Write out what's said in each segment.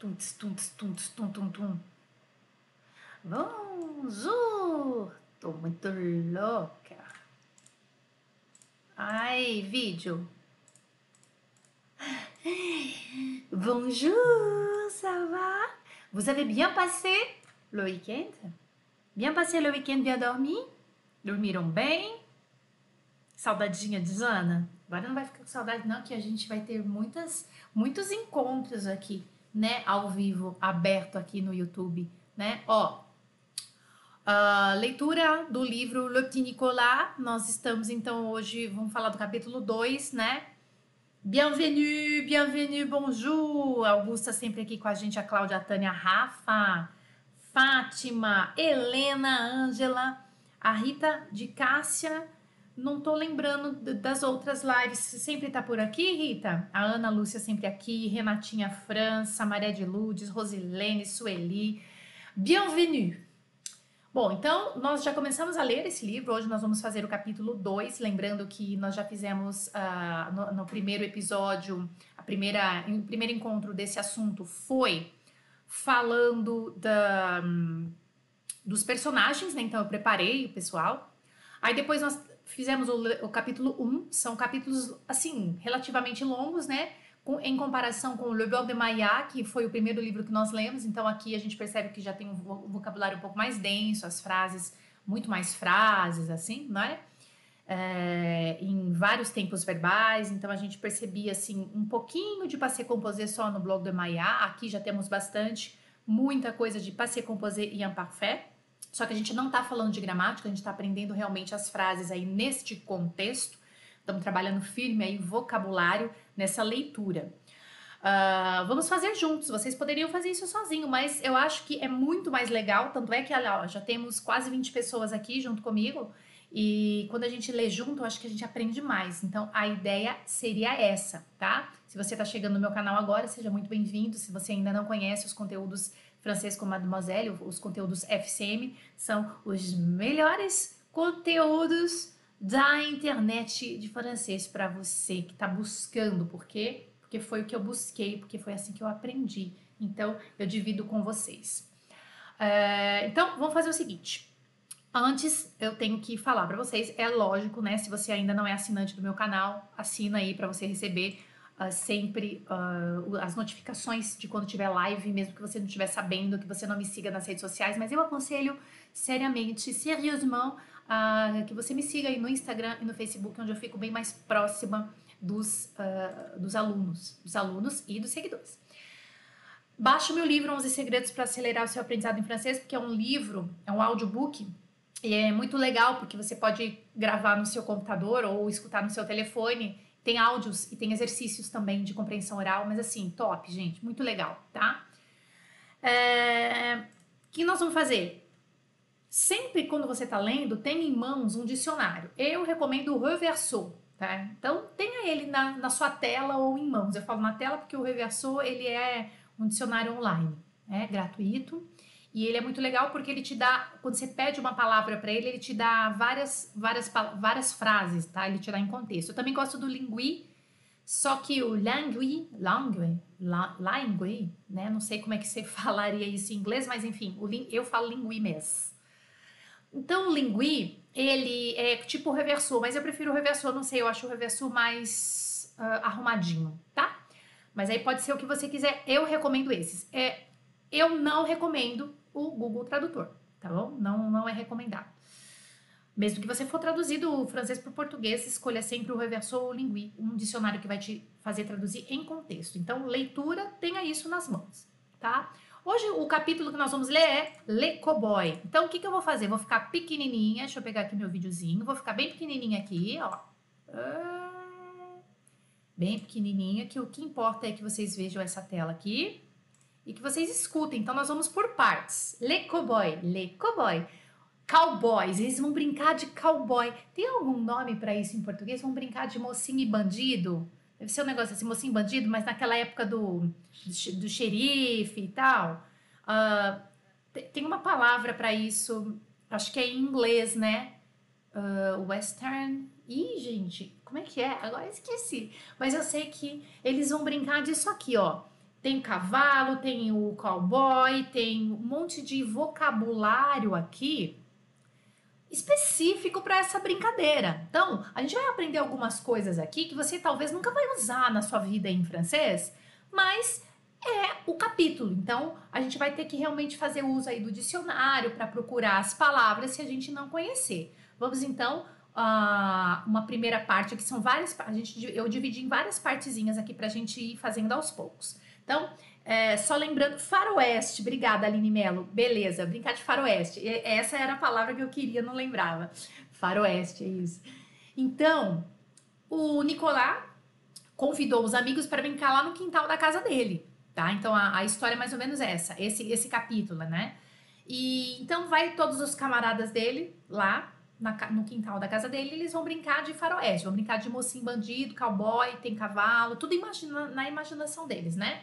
Tunts, tunts, tunts, tum, tum, tum. Bonjour! Tô muito louca. Ai, vídeo. Bonjour, ça va? Vous avez bien passé le week-end? Bien passé le week-end, bien dormi? Dormiram bem? Saudadinha de Zana? Agora não vai ficar com saudade não, que a gente vai ter muitas, muitos encontros aqui, né? Ao vivo, aberto aqui no YouTube, né? Ó, Uh, leitura do livro Le Petit Nicolas. Nós estamos então hoje, vamos falar do capítulo 2, né? Bienvenue, bienvenue, bonjour. Augusta sempre aqui com a gente, a Cláudia, a Tânia, a Rafa, Fátima, Helena, Ângela, a Rita de Cássia. Não tô lembrando das outras lives. Você sempre tá por aqui, Rita? A Ana Lúcia sempre aqui, Renatinha França, Maria de Lourdes, Rosilene, Sueli. Bienvenue. Bom, então nós já começamos a ler esse livro. Hoje nós vamos fazer o capítulo 2. Lembrando que nós já fizemos uh, no, no, primeiro episódio, a primeira, o primeiro encontro desse assunto foi falando da, um, dos personagens, né? Então eu preparei o pessoal. Aí depois nós fizemos o, o capítulo 1, um, são capítulos assim, relativamente longos, né? em comparação com Le Blog de Maya, que foi o primeiro livro que nós lemos, então aqui a gente percebe que já tem um vocabulário um pouco mais denso, as frases, muito mais frases, assim, não é? é em vários tempos verbais, então a gente percebia assim um pouquinho de passé composé só no blog de Maya, aqui já temos bastante, muita coisa de passé composé e imparfait, só que a gente não está falando de gramática, a gente está aprendendo realmente as frases aí neste contexto, estamos trabalhando firme aí vocabulário nessa leitura. Uh, vamos fazer juntos. Vocês poderiam fazer isso sozinho, mas eu acho que é muito mais legal. Tanto é que ó, já temos quase 20 pessoas aqui junto comigo. E quando a gente lê junto, eu acho que a gente aprende mais. Então a ideia seria essa, tá? Se você está chegando no meu canal agora, seja muito bem-vindo. Se você ainda não conhece os conteúdos francês com Mademoiselle, os conteúdos FCM, são os melhores conteúdos da internet de francês para você que está buscando. Por quê? Porque foi o que eu busquei, porque foi assim que eu aprendi. Então, eu divido com vocês. É, então, vamos fazer o seguinte. Antes, eu tenho que falar para vocês, é lógico, né? Se você ainda não é assinante do meu canal, assina aí para você receber uh, sempre uh, as notificações de quando tiver live, mesmo que você não estiver sabendo, que você não me siga nas redes sociais. Mas eu aconselho seriamente, seriosamente, uh, que você me siga aí no Instagram e no Facebook, onde eu fico bem mais próxima dos, dos alunos, dos alunos e dos seguidores. Baixe o meu livro 11 Segredos para Acelerar o Seu Aprendizado em Francês, porque é um livro, é um audiobook, e é muito legal porque você pode gravar no seu computador ou escutar no seu telefone. Tem áudios e tem exercícios também de compreensão oral, mas assim, top, gente, muito legal, tá? É... O que nós vamos fazer? Sempre quando você está lendo, tem em mãos um dicionário. Eu recomendo o Reverso, tá? Então tenha ele na, na sua tela ou em mãos. Eu falo na tela porque o Reverso ele é um dicionário online, é gratuito. E ele é muito legal porque ele te dá, quando você pede uma palavra para ele, ele te dá várias, várias, várias frases, tá? Ele te dá em contexto. Eu também gosto do Lingui, só que o Langui, Langui, Langui, né? Não sei como é que você falaria isso em inglês, mas enfim, o, eu falo Lingui mesmo. Então, o lingui, ele é tipo o reversor, mas eu prefiro o reversor, não sei, eu acho o reversor mais uh, arrumadinho, tá? Mas aí pode ser o que você quiser, eu recomendo esses. É, eu não recomendo o Google Tradutor, tá bom? Não, não é recomendado. Mesmo que você for traduzir do francês para o português, escolha sempre o reversor ou o lingui, um dicionário que vai te fazer traduzir em contexto. Então, leitura, tenha isso nas mãos, tá? Hoje o capítulo que nós vamos ler é Le Cowboy. Então o que, que eu vou fazer? Vou ficar pequenininha, deixa eu pegar aqui meu videozinho, vou ficar bem pequenininha aqui, ó. Ah, bem pequenininha, que o que importa é que vocês vejam essa tela aqui e que vocês escutem. Então nós vamos por partes. Le Cowboy, Le Cowboy. Cowboys, eles vão brincar de cowboy. Tem algum nome para isso em português? Vão brincar de mocinho e bandido? Deve ser um negócio assim, mocinho bandido, mas naquela época do, do, do xerife e tal. Uh, tem uma palavra para isso, acho que é em inglês, né? Uh, western. Ih, gente, como é que é? Agora esqueci. Mas eu sei que eles vão brincar disso aqui, ó. Tem cavalo, tem o cowboy, tem um monte de vocabulário aqui específico para essa brincadeira. Então, a gente vai aprender algumas coisas aqui que você talvez nunca vai usar na sua vida em francês, mas é o capítulo. Então, a gente vai ter que realmente fazer uso aí do dicionário para procurar as palavras se a gente não conhecer. Vamos então a uma primeira parte que são várias, a gente eu dividi em várias partezinhas aqui para a gente ir fazendo aos poucos. Então, é, só lembrando, faroeste. Obrigada, Aline Melo. Beleza, brincar de faroeste. Essa era a palavra que eu queria, não lembrava. Faroeste, é isso. Então, o Nicolás convidou os amigos para brincar lá no quintal da casa dele, tá? Então, a, a história é mais ou menos essa, esse, esse capítulo, né? E então vai todos os camaradas dele lá na, no quintal da casa dele, eles vão brincar de faroeste, vão brincar de mocinho bandido, cowboy, tem cavalo, tudo imagina, na imaginação deles, né?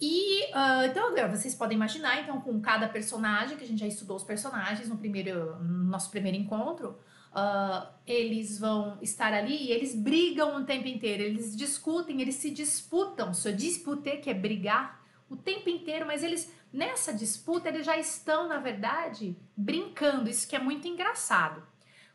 E uh, então vocês podem imaginar, então, com cada personagem, que a gente já estudou os personagens no primeiro no nosso primeiro encontro, uh, eles vão estar ali e eles brigam o tempo inteiro, eles discutem, eles se disputam, se disputer, que é brigar, o tempo inteiro, mas eles, nessa disputa, eles já estão, na verdade, brincando, isso que é muito engraçado.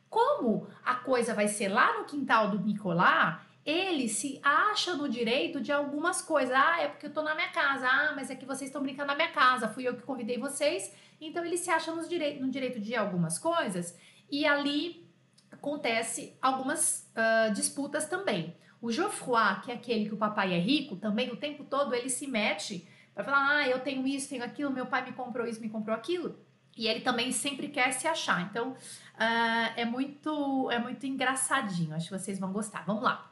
Como a coisa vai ser lá no quintal do Nicolás, ele se acha no direito de algumas coisas. Ah, é porque eu tô na minha casa. Ah, mas é que vocês estão brincando na minha casa. Fui eu que convidei vocês. Então ele se acha no direito, no direito de algumas coisas. E ali acontece algumas uh, disputas também. O Geoffroy, que é aquele que o papai é rico, também o tempo todo ele se mete para falar: ah, eu tenho isso, tenho aquilo, meu pai me comprou isso, me comprou aquilo. E ele também sempre quer se achar. Então uh, é muito é muito engraçadinho. Acho que vocês vão gostar. Vamos lá.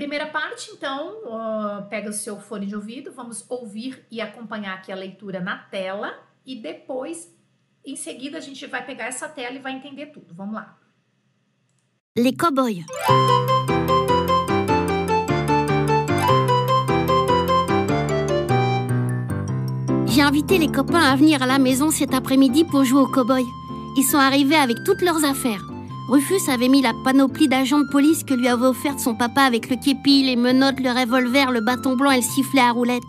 Primeira parte, então, pega o seu fone de ouvido, vamos ouvir e acompanhar aqui a leitura na tela e depois, em seguida, a gente vai pegar essa tela e vai entender tudo. Vamos lá. Les cow-boys. J'ai invité les copains à venir à la maison cet après-midi pour jouer aux cow-boys. Ils sont arrivés avec toutes leurs affaires. Rufus avait mis la panoplie d'agents de police que lui avait offerte son papa avec le képi, les menottes, le revolver, le bâton blanc et le sifflet à roulette.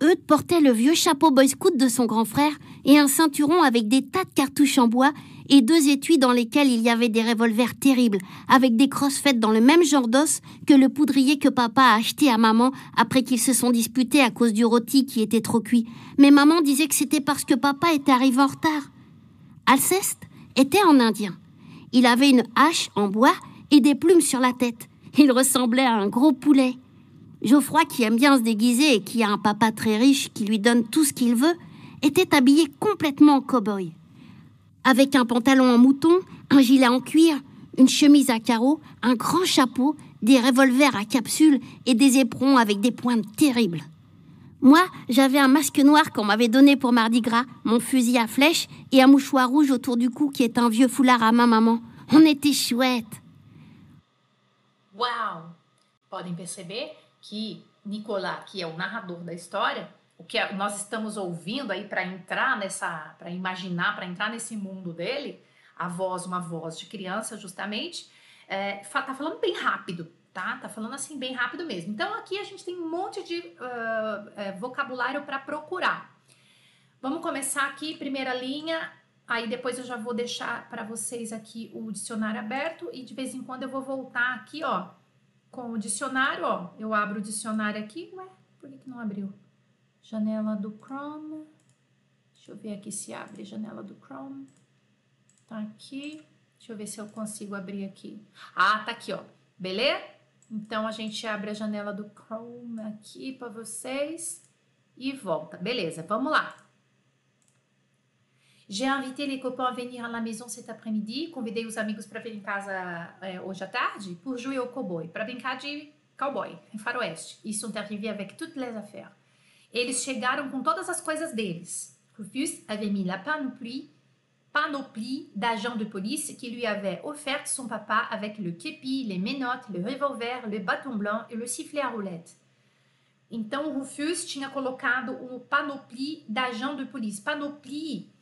Eudes portait le vieux chapeau boy scout de son grand frère et un ceinturon avec des tas de cartouches en bois et deux étuis dans lesquels il y avait des revolvers terribles, avec des crosses faites dans le même genre d'os que le poudrier que papa a acheté à maman après qu'ils se sont disputés à cause du rôti qui était trop cuit. Mais maman disait que c'était parce que papa était arrivé en retard. Alceste était en indien. Il avait une hache en bois et des plumes sur la tête. Il ressemblait à un gros poulet. Geoffroy, qui aime bien se déguiser et qui a un papa très riche qui lui donne tout ce qu'il veut, était habillé complètement en cow-boy. Avec un pantalon en mouton, un gilet en cuir, une chemise à carreaux, un grand chapeau, des revolvers à capsule et des éperons avec des pointes terribles. Moi, j'avais un masque noir qu'on m'avait donné pour Mardi Gras, mon fusil à flèche et un mouchoir rouge autour du cou qui est un vieux foulard à ma maman. On était chouette. Uau! Podem perceber que Nicolas, que é o narrador da história, o que nós estamos ouvindo aí para entrar nessa, para imaginar, para entrar nesse mundo dele, a voz, uma voz de criança, justamente, é, tá falando bem rápido, tá? Tá falando assim bem rápido mesmo. Então aqui a gente tem um monte de uh, vocabulário para procurar. Vamos começar aqui, primeira linha, aí depois eu já vou deixar para vocês aqui o dicionário aberto e de vez em quando eu vou voltar aqui, ó, com o dicionário, ó. Eu abro o dicionário aqui, ué, por que, que não abriu? Janela do Chrome. Deixa eu ver aqui se abre janela do Chrome. Tá aqui. Deixa eu ver se eu consigo abrir aqui. Ah, tá aqui, ó. Beleza? Então, a gente abre a janela do Chrome aqui para vocês e volta. Beleza, vamos lá. J'ai invité les copains à venir à la maison cet après-midi. Convidei os amigos para vir em casa é, hoje à tarde pour jouer au cowboy, para brincar de cowboy, em faroeste. Ils sont arrivés avec toutes les affaires. Eles chegaram com todas as coisas deles. Rufus avait mis la panoplie panoplie d'agents de police qui lui avait offert son papa avec le képi, les menottes, le revolver, le bâton blanc e le sifflet à roulette. Então, Rufus tinha colocado o panoplie d'agents de police. Panoplie,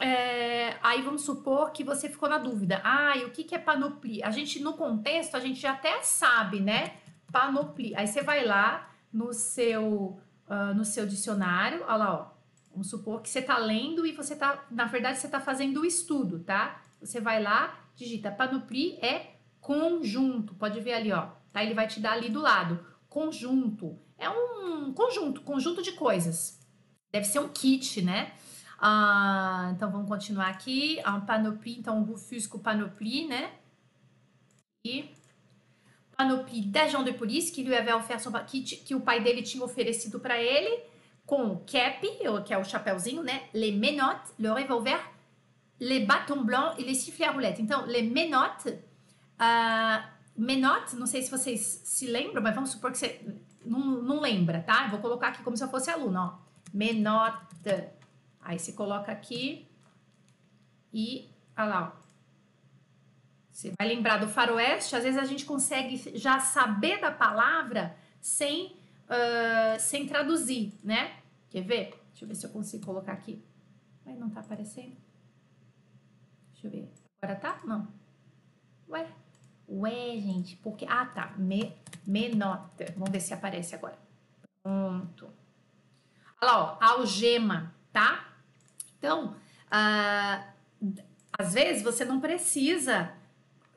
é, aí vamos supor que você ficou na dúvida. Ah, o que, que é panoplie? A gente, no contexto, a gente até sabe, né? Panoplie. Aí você vai lá no seu, uh, no seu dicionário. Olha lá, ó. Vamos supor que você está lendo e você está, na verdade, você está fazendo o estudo, tá? Você vai lá, digita panoplie é conjunto. Pode ver ali, ó. Tá? Ele vai te dar ali do lado. Conjunto. É um conjunto, conjunto de coisas. Deve ser um kit, né? Ah, então vamos continuar aqui. Um panoplie, então rufusco panoplie, né? E panoplie d'agent de police que lui avait offert son que, que o pai dele tinha oferecido para ele com cap, que é o chapéuzinho, né? Les menottes, le revolver, les bâtons blancs et les sifflets à roulette. Então, les menottes, uh, menottes, não sei se vocês se lembram, mas vamos supor que você não, não lembra, tá? Eu vou colocar aqui como se eu fosse aluno, ó. Menotte. Aí você coloca aqui e, olha lá, ó. Você vai lembrar do faroeste, às vezes a gente consegue já saber da palavra sem, uh, sem traduzir, né? Quer ver? Deixa eu ver se eu consigo colocar aqui. Mas não tá aparecendo. Deixa eu ver. Agora tá? Não. Ué? Ué, gente, porque... Ah, tá. Me, menota. Vamos ver se aparece agora. Pronto. Olha lá, ó. Algema, tá? Então, uh, às vezes você não precisa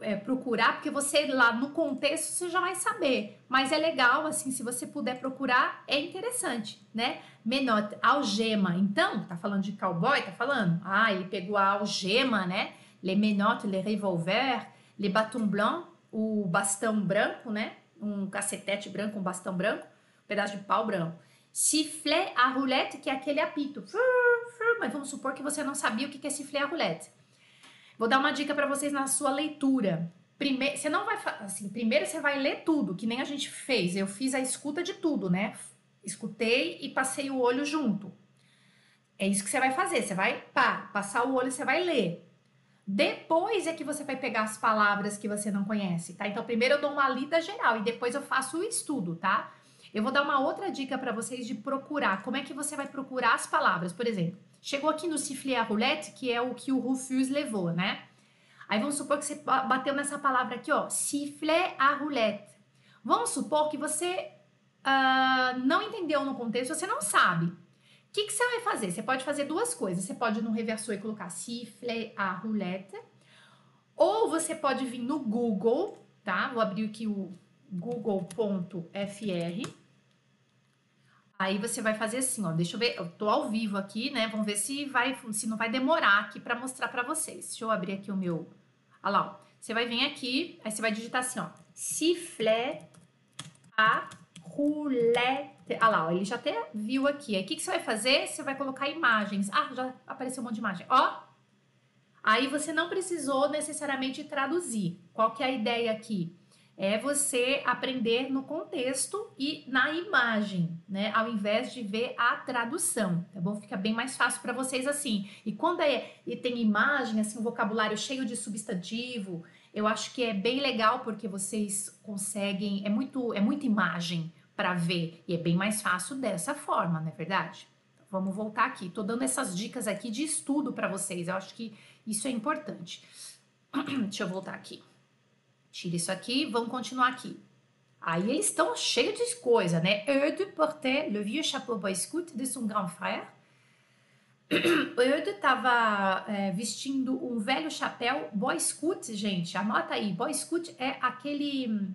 é, procurar, porque você lá no contexto você já vai saber. Mas é legal, assim, se você puder procurar, é interessante, né? Menot, algema. Então, tá falando de cowboy, tá falando? Ah, ele pegou a algema, né? Le menot, le revolver, le bâton blanc, o bastão branco, né? Um cacetete branco, um bastão branco, um pedaço de pau branco. Sifflet à roulette, que é aquele apito. Mas vamos supor que você não sabia o que é sifflet à roulette. Vou dar uma dica para vocês na sua leitura. Primeiro, você não vai assim, primeiro você vai ler tudo, que nem a gente fez. Eu fiz a escuta de tudo, né? Escutei e passei o olho junto. É isso que você vai fazer. Você vai pá, passar o olho, você vai ler. Depois é que você vai pegar as palavras que você não conhece, tá? Então, primeiro eu dou uma lida geral e depois eu faço o estudo, tá? Eu vou dar uma outra dica para vocês de procurar. Como é que você vai procurar as palavras? Por exemplo, Chegou aqui no sifflet à roulette, que é o que o Rufus levou, né? Aí vamos supor que você bateu nessa palavra aqui, ó, sifflet à roulette. Vamos supor que você uh, não entendeu no contexto, você não sabe. O que, que você vai fazer? Você pode fazer duas coisas. Você pode ir no reversor e colocar sifflet à roulette. Ou você pode vir no Google, tá? Vou abrir aqui o google.fr Aí você vai fazer assim, ó, deixa eu ver, eu tô ao vivo aqui, né? Vamos ver se vai, se não vai demorar aqui para mostrar para vocês. Deixa eu abrir aqui o meu, olha lá, ó. Você vai vir aqui, aí você vai digitar assim, ó, sifflet a roulette. Olha lá, ó, ele já até viu aqui. Aí o que, que você vai fazer? Você vai colocar imagens. Ah, já apareceu um monte de imagem. Ó, aí você não precisou necessariamente traduzir. Qual que é a ideia aqui? É você aprender no contexto e na imagem, né? Ao invés de ver a tradução, tá bom? Fica bem mais fácil para vocês assim. E quando é e tem imagem, assim, um vocabulário cheio de substantivo, eu acho que é bem legal porque vocês conseguem, é muito é muita imagem para ver e é bem mais fácil dessa forma, não é verdade? Então, vamos voltar aqui. Tô dando essas dicas aqui de estudo para vocês. Eu acho que isso é importante. Deixa eu voltar aqui. Tira isso aqui, vamos continuar aqui. Aí eles estão cheios de coisa, né? Eudes portait le vieux chapeau boy scout de son grand frère. Eudes estava é, vestindo um velho chapéu boy scout, gente. Anota aí, boy scout é aquele.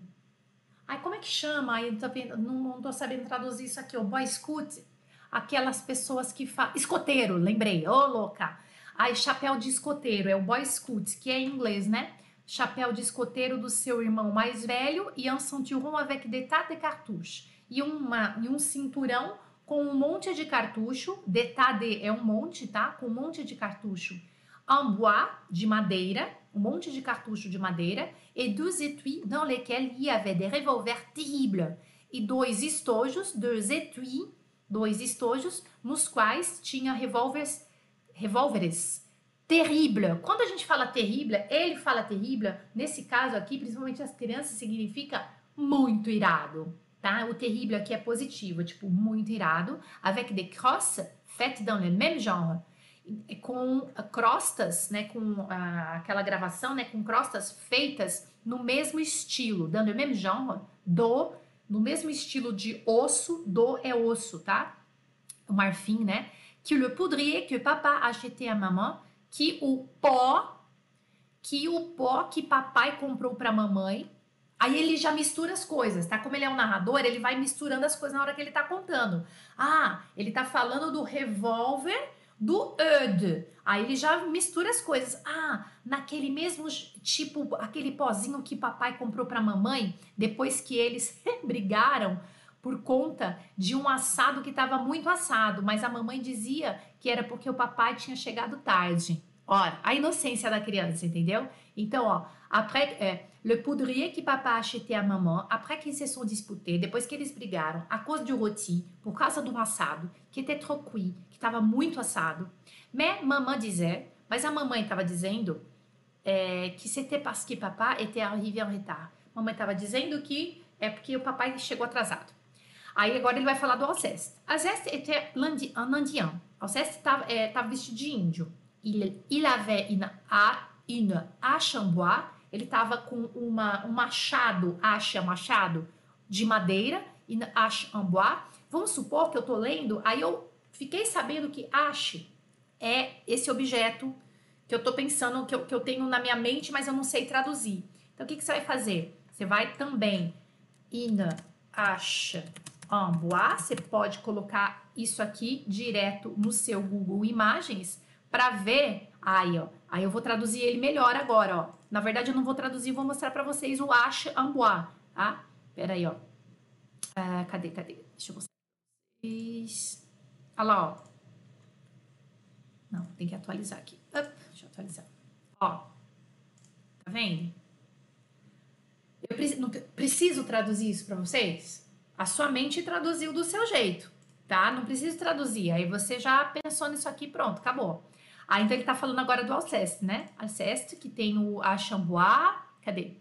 Ai, como é que chama? Tô, não, tô sabendo traduzir isso aqui. O boy scout, aquelas pessoas que fazem. Escoteiro, lembrei. Ô, oh, louca. Ai, chapéu de escoteiro, é o boy scout, que é em inglês, né? Chapéu de escoteiro do seu irmão mais velho e un ceinturon avec des tas de cartouches. E, uma, e um cinturão com um monte de cartucho, detas de é um monte, tá? Com um monte de cartucho. En bois, de madeira, um monte de cartucho de madeira, e deux étuis dans lesquels il y avait des revolvers terribles. E dois estojos, deux étuis, dois estojos, nos quais tinha revólveres, revólveres Terrible. Quando a gente fala terrible, ele fala terrible, nesse caso aqui, principalmente as crianças, significa muito irado, tá? O terrible aqui é positivo, tipo, muito irado. Avec des crosses faites dans le même genre. Com crostas, né, com uh, aquela gravação, né, com crostas feitas no mesmo estilo, dans le même genre, do no mesmo estilo de osso, do é osso, tá? O marfim, né? Que le poudrier que papa acheté à maman, que o pó, que o pó que papai comprou para mamãe. Aí ele já mistura as coisas, tá? Como ele é um narrador, ele vai misturando as coisas na hora que ele tá contando. Ah, ele tá falando do revólver do Eud. Aí ele já mistura as coisas. Ah, naquele mesmo tipo, aquele pozinho que papai comprou para mamãe, depois que eles brigaram por conta de um assado que estava muito assado, mas a mamãe dizia que era porque o papai tinha chegado tarde. Ora, a inocência da criança, entendeu? Então, ó, après, é, le poudrier que papa acheté à maman, après qu'ils se sont disputés, depois que eles brigaram, à cause du rôti, por causa do assado, que était trop cuit, que estava muito assado. Mais maman disait, mas a mamãe estava dizendo é, que c'était parce que papa était arrivé en retard. Mamãe estava dizendo que é porque o papai chegou atrasado. Aí agora ele vai falar do Alceste. Alceste était un indien. Alceste estava é, vestido de índio. Il, il avait une, une en bois. Ele estava com uma, um machado, hache machado, de madeira, une hache en bois. Vamos supor que eu tô lendo, aí eu fiquei sabendo que hache é esse objeto que eu tô pensando, que eu, que eu tenho na minha mente, mas eu não sei traduzir. Então, o que, que você vai fazer? Você vai também, une hache en você pode colocar isso aqui direto no seu Google Imagens para ver. Aí, ó. Aí eu vou traduzir ele melhor agora, ó. Na verdade, eu não vou traduzir, vou mostrar para vocês o Ache en bois, tá? Pera aí, ó. Uh, cadê, cadê? Deixa eu mostrar pra vocês. Olha lá, ó. Não, tem que atualizar aqui. Up, deixa eu atualizar. Ó. Tá vendo? Eu preciso, preciso traduzir isso para vocês? A sua mente traduziu do seu jeito, tá? Não precisa traduzir. Aí você já pensou nisso aqui, pronto, acabou. Aí então ele tá falando agora do Alceste, né? Alceste, que tem o a chambois, cadê?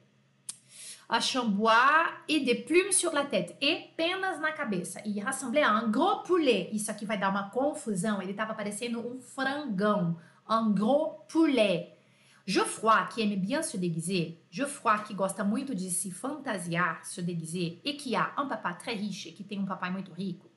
A chambois e de plumes sur la tête. E penas na cabeça. E rassemblé un gros poulet. Isso aqui vai dar uma confusão. Ele tava parecendo um frangão. Un gros poulet. Geoffroy, que aime bien se déguiser, Geoffroy, que gosta muito de se fantasiar, se déguiser, e que a um papai très riche, que tem um papai muito rico,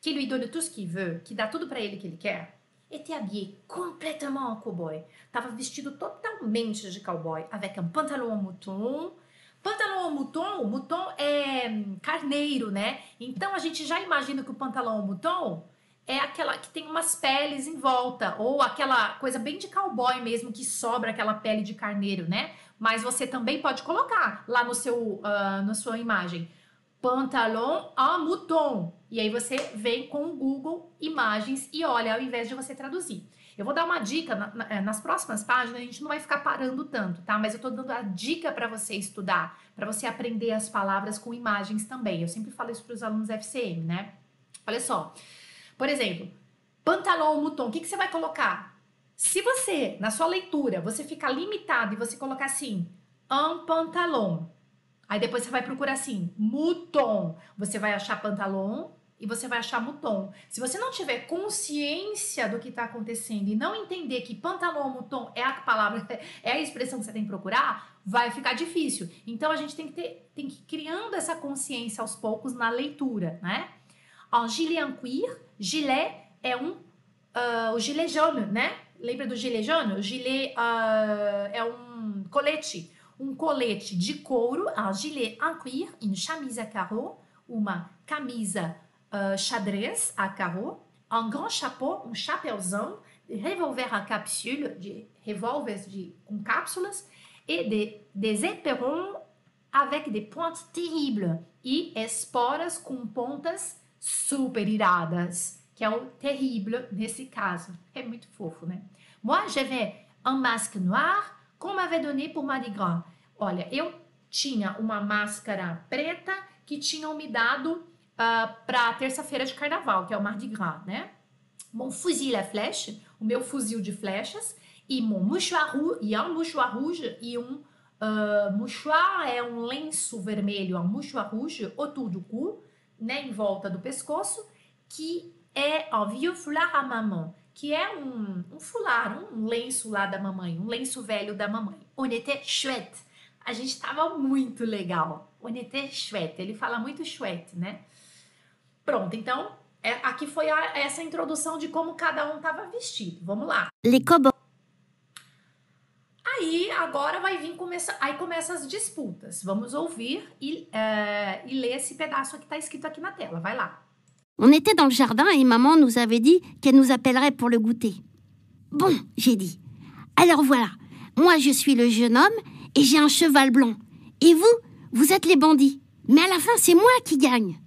que lui donne tout ce qu'il veut, que dá tudo para ele que ele quer, était habillé complètement en cowboy. Tava vestido totalmente de cowboy, avec un pantalon en mouton. Pantalon en mouton, o mouton é carneiro, né? Então a gente já imagina que o pantalão en mouton é aquela que tem umas peles em volta, ou aquela coisa bem de cowboy mesmo, que sobra aquela pele de carneiro, né? Mas você também pode colocar lá no seu, uh, na sua imagem, pantalon en mouton. E aí você vem com o Google Imagens e olha, ao invés de você traduzir. Eu vou dar uma dica é, nas próximas páginas, a gente não vai ficar parando tanto, tá? Mas eu tô dando a dica para você estudar, para você aprender as palavras com imagens também. Eu sempre falo isso para os alunos FCM, né? Olha só. Por exemplo, pantalão mouton, o que, que você vai colocar? Se você, na sua leitura, você ficar limitado e você colocar assim, un pantalon, aí depois você vai procurar assim, mouton, você vai achar pantalon e você vai achar mouton. Se você não tiver consciência do que está acontecendo e não entender que pantalon mouton é a palavra, é a expressão que você tem que procurar, vai ficar difícil. Então a gente tem que ter, tem que ir criando essa consciência aos poucos na leitura, né? En gilet en cuir, gilet é um. Uh, o gilet jaune, né? Lembra do gilet jaune? O gilet uh, é um colete. Um colete de couro, un gilet en cuir, une chemise à carreaux, uma camisa uh, xadrez à carreaux, un grand chapeau, um chapéuzão, revolver à capsule, de revólveres de, com cápsulas, e de, des éperons avec des pointes terribles, e esporas com pontas super iradas, que é o terrível nesse caso. É muito fofo, né? Moi, j'avais un masque noir qu'on m'avait donné pour Mardi Gras. Olha, eu tinha uma máscara preta que tinham me dado uh, ah, para terça-feira de carnaval, que é o Mardi Gras, né? Mon fusil à flèche, o meu fuzil de flechas, e mon mouchoir rouge, e um mouchoir rouge, e um uh, mouchoir é um lenço vermelho, um mouchoir rouge autour du cou, né, em volta do pescoço, que é ó, vieux foulard à maman, que é um, um fular, um lenço lá da mamãe, um lenço velho da mamãe. On était chouette. a gente tava muito legal. O NT chouette, ele fala muito chouette, né? Pronto, então, é, aqui foi a, essa introdução de como cada um tava vestido. Vamos lá. Les. Agora vai vir começa, aí começa as disputas. Vamos ouvir e, é, e ler esse pedaço que está escrito aqui na. Vai lá. On était dans le jardin et maman nous avait dit qu'elle nous appellerait pour le goûter. Bon, j'ai dit. Alors voilà, moi je suis le jeune homme et j'ai un cheval blanc. Et vous, vous êtes les bandits. Mais à la fin, c'est moi qui gagne.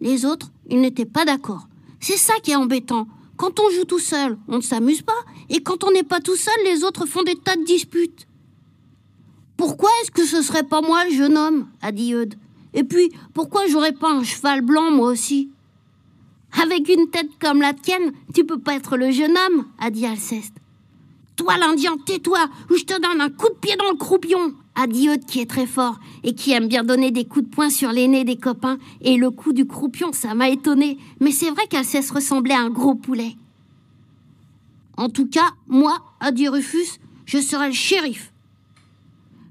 Les autres, ils n'étaient pas d'accord. C'est ça qui est embêtant. Quand on joue tout seul, on ne s'amuse pas. Et quand on n'est pas tout seul, les autres font des tas de disputes. Pourquoi est-ce que ce serait pas moi le jeune homme a dit Eudes. Et puis, pourquoi j'aurais pas un cheval blanc moi aussi Avec une tête comme la tienne, tu peux pas être le jeune homme, a dit Alceste. Toi, l'Indien, tais-toi, ou je te donne un coup de pied dans le croupion, a dit Eudes qui est très fort et qui aime bien donner des coups de poing sur les nez des copains. Et le coup du croupion, ça m'a étonné, mais c'est vrai qu'Alceste ressemblait à un gros poulet. En tout cas, moi, a dit Rufus, je serai le shérif.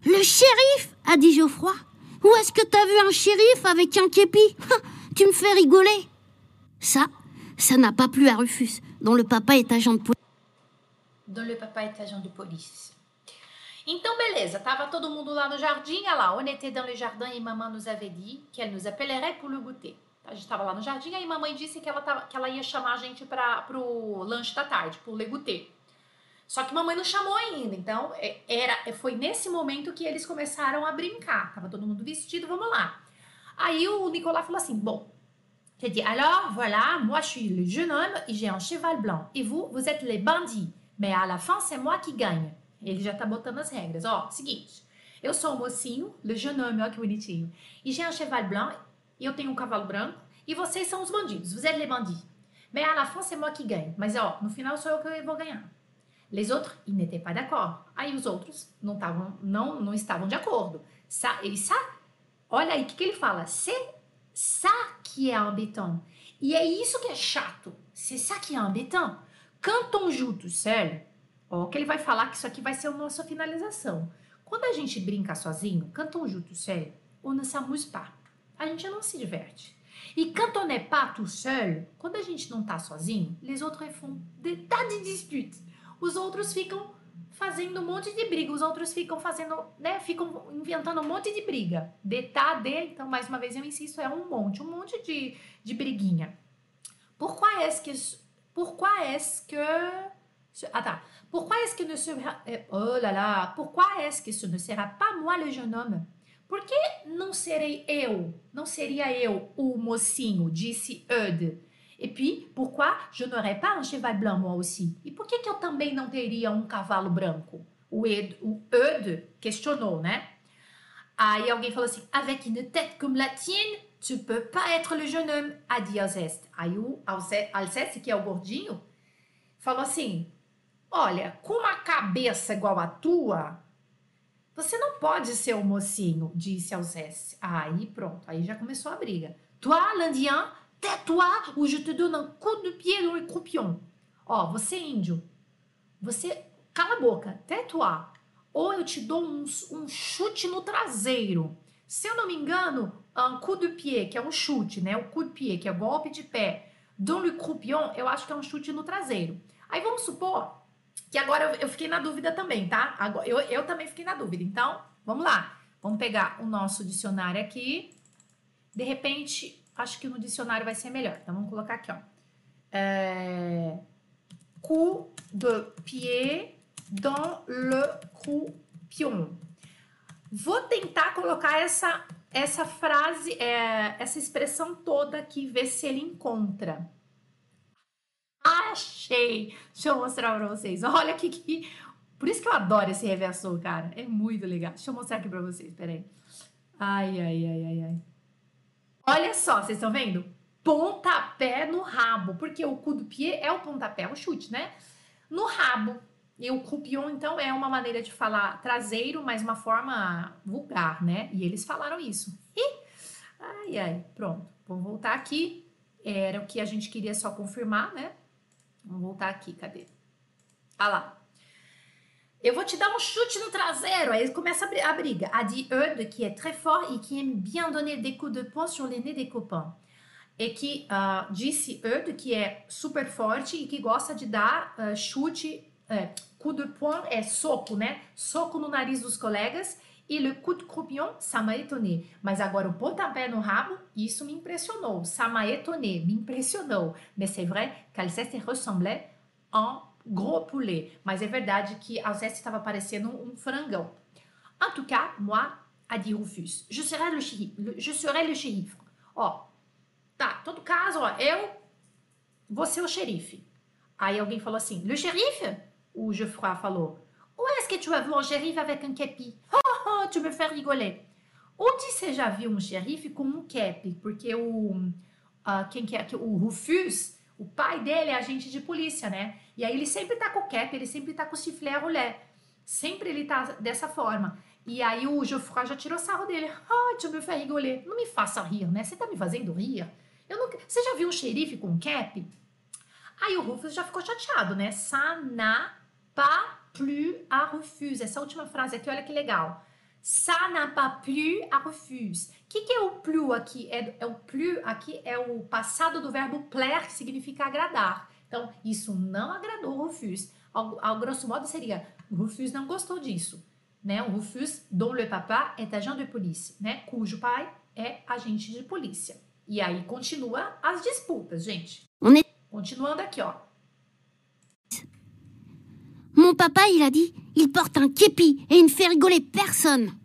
Le shérif a dit Geoffroy. Où est-ce que t'as vu un shérif avec un képi? Tu me fais rigoler. Ça, ça n'a pas plu à Rufus, dont le papa est agent de police. Dont le papa est agent de police. Então, beleza, tava todo mundo lá no jardim, olha lá, on était dans le jardin e maman nous avait dit qu'elle nous appellerait pour le goûter. A gente tava lá no jardim, aí mamãe disse que ela, tava, que ela ia chamar a gente para pro lanche da tarde, pro le goûter. Só que mamãe não chamou ainda, então é, era, foi nesse momento que eles começaram a brincar. Tava todo mundo vestido, vamos lá. Aí o Nicolas falou assim: Bon, j'ai dit, alors voilà, moi je suis le jeune homme et j'ai un cheval blanc. Et vous, vous êtes les bandits. Mais à la fin, c'est moi qui gagne. Ele já tá botando as regras. Ó, seguinte, eu sou o mocinho, le jeune homme, olha que bonitinho. E j'ai un cheval blanc, eu tenho um cavalo branco. E vocês são os bandidos, vous êtes les bandits. Mais à la fin, c'est moi qui gagne. Mas ó, no final sou eu que vou ganhar. Les autres, ils n'étaient pas d'accord. Aí os outros não, tavam, não, não estavam de acordo. Ça, et ça, olha aí o que, que ele fala. C'est ça qui est embêtant. E é isso que é chato. C'est ça qui est embêtant. Joue tout seul, ó, que ele vai falar que isso aqui vai ser a nossa finalização. Quando a gente brinca sozinho, joue tout seul, on ne s'amuse pas. A gente não se diverte. E quand on n'est pas tout seul, quando a gente não tá sozinho, les autres font des tas de disputes. Os outros ficam fazendo um monte de briga, os outros ficam fazendo, né, ficam inventando um monte de briga. De tá, de, então mais uma vez eu insisto, é um monte, um monte de, de briguinha. Pourquoi est-ce que pourquoi est-ce que Attends, pourquoi est-ce que ne sera Oh là là, pourquoi est-ce que ce ne sera pas moi le jeune homme Por que não serei eu? Não seria eu o mocinho? Disse Eudes. E puis, pourquoi je n'aurais pas un cheval blanc moi aussi? E por que, que eu também não teria um cavalo branco? O, Ed, o Eudes questionou, né? Aí alguém falou assim: avec une tête comme la tienne, tu peux pas être le jeune homme, a dit Alceste. Aí o Alceste, que é o gordinho, falou assim: olha, com uma cabeça igual a tua, você não pode ser o mocinho, disse Alceste. Aí pronto, aí já começou a briga. Toi, l'Indien, tais-toi ou je te donne un coup de pied dans le croupion. Ó, você índio, você cala a boca, tais-toi. Ou eu te dou um, um, chute no traseiro. Se eu não me engano, un coup de pied, que é um chute, né? O coup de pied, que é golpe de pé. Dans le croupion, eu acho que é um chute no traseiro. Aí vamos supor que agora eu, eu fiquei na dúvida também, tá? Agora, eu, eu também fiquei na dúvida. Então, vamos lá. Vamos pegar o nosso dicionário aqui. De repente, acho que no dicionário vai ser melhor. Então, vamos colocar aqui, ó. É... Coup de pied dans le croupion. Vou tentar colocar essa, essa frase, é, essa expressão toda aqui, ver se ele encontra. Achei! Deixa eu mostrar pra vocês. Olha aqui que... Por isso que eu adoro esse reversor, cara. É muito legal. Deixa eu mostrar aqui pra vocês, peraí. Ai, ai, ai, ai, ai. Olha só, vocês estão vendo? Pontapé no rabo. Porque o coup do pied é o pontapé, é o chute, né? No rabo. E o croupion, então, é uma maneira de falar traseiro, mas uma forma vulgar, né? E eles falaram isso. Ih! Ai, ai, pronto. Vamos voltar aqui. Era o que a gente queria só confirmar, né? Vamos voltar aqui, cadê? Ah lá. eu vou te dar um chute no traseiro. Aí começa a briga. A dit Eudes, que é très fort e que aime bien donner des coups de poing sur les nez des copains. E que uh, disse Eudes, que é super forte e que gosta de dar uh, chute. Uh, coup de poing é soco, né? Soco no nariz dos colegas. E le coup de croupion, ça m'a étonné. Mas agora o pontapé no rabo, isso me impressionou. Ça m'a étonné, me impressionou. Mais c'est vrai qu'Alceste ressemblait en gros poulet. Mas é verdade que Alceste estava parecendo um frangão. En tout cas, moi, a dit Rufus, je serai le xerife. Je serai le xerife. Ó, tá, todo caso, ó, eu vou ser o xerife. Aí alguém falou assim, le xerife? O Geoffroy falou, où est-ce que tu as vu un xerife avec un képi? Oh, oh, tu me fais rigoler. Onde você já viu um xerife com um cap? Porque o, uh, quem que é, o Rufus, o pai dele é agente de polícia, né? E aí ele sempre tá com o cap, ele sempre tá com o sifflet à rolé. Sempre ele tá dessa forma. E aí o Geoffroy já tirou sarro dele. Ai, tu me faz rigoler. Não me faça rir, né? Você tá me fazendo rir? Eu não... Você já viu um xerife com um cap? Aí o Rufus já ficou chateado, né? Ça n'a pas plu à Rufus. Essa última frase aqui, olha que legal. Ça n'a pas plu à Rufus. O que, que, é o plu aqui? É, é, o plu aqui é o passado do verbo plaire, que significa agradar. Então, isso não agradou o Rufus. Ao, ao grosso modo, seria: o Rufus não gostou disso. Né? O Rufus, dont le papa est agent de polícia, né? cujo pai é agente de polícia. E aí continua as disputas, gente. Continuando aqui, ó. Mon papa, il a dit, il porte un képi et il ne fait rigoler personne.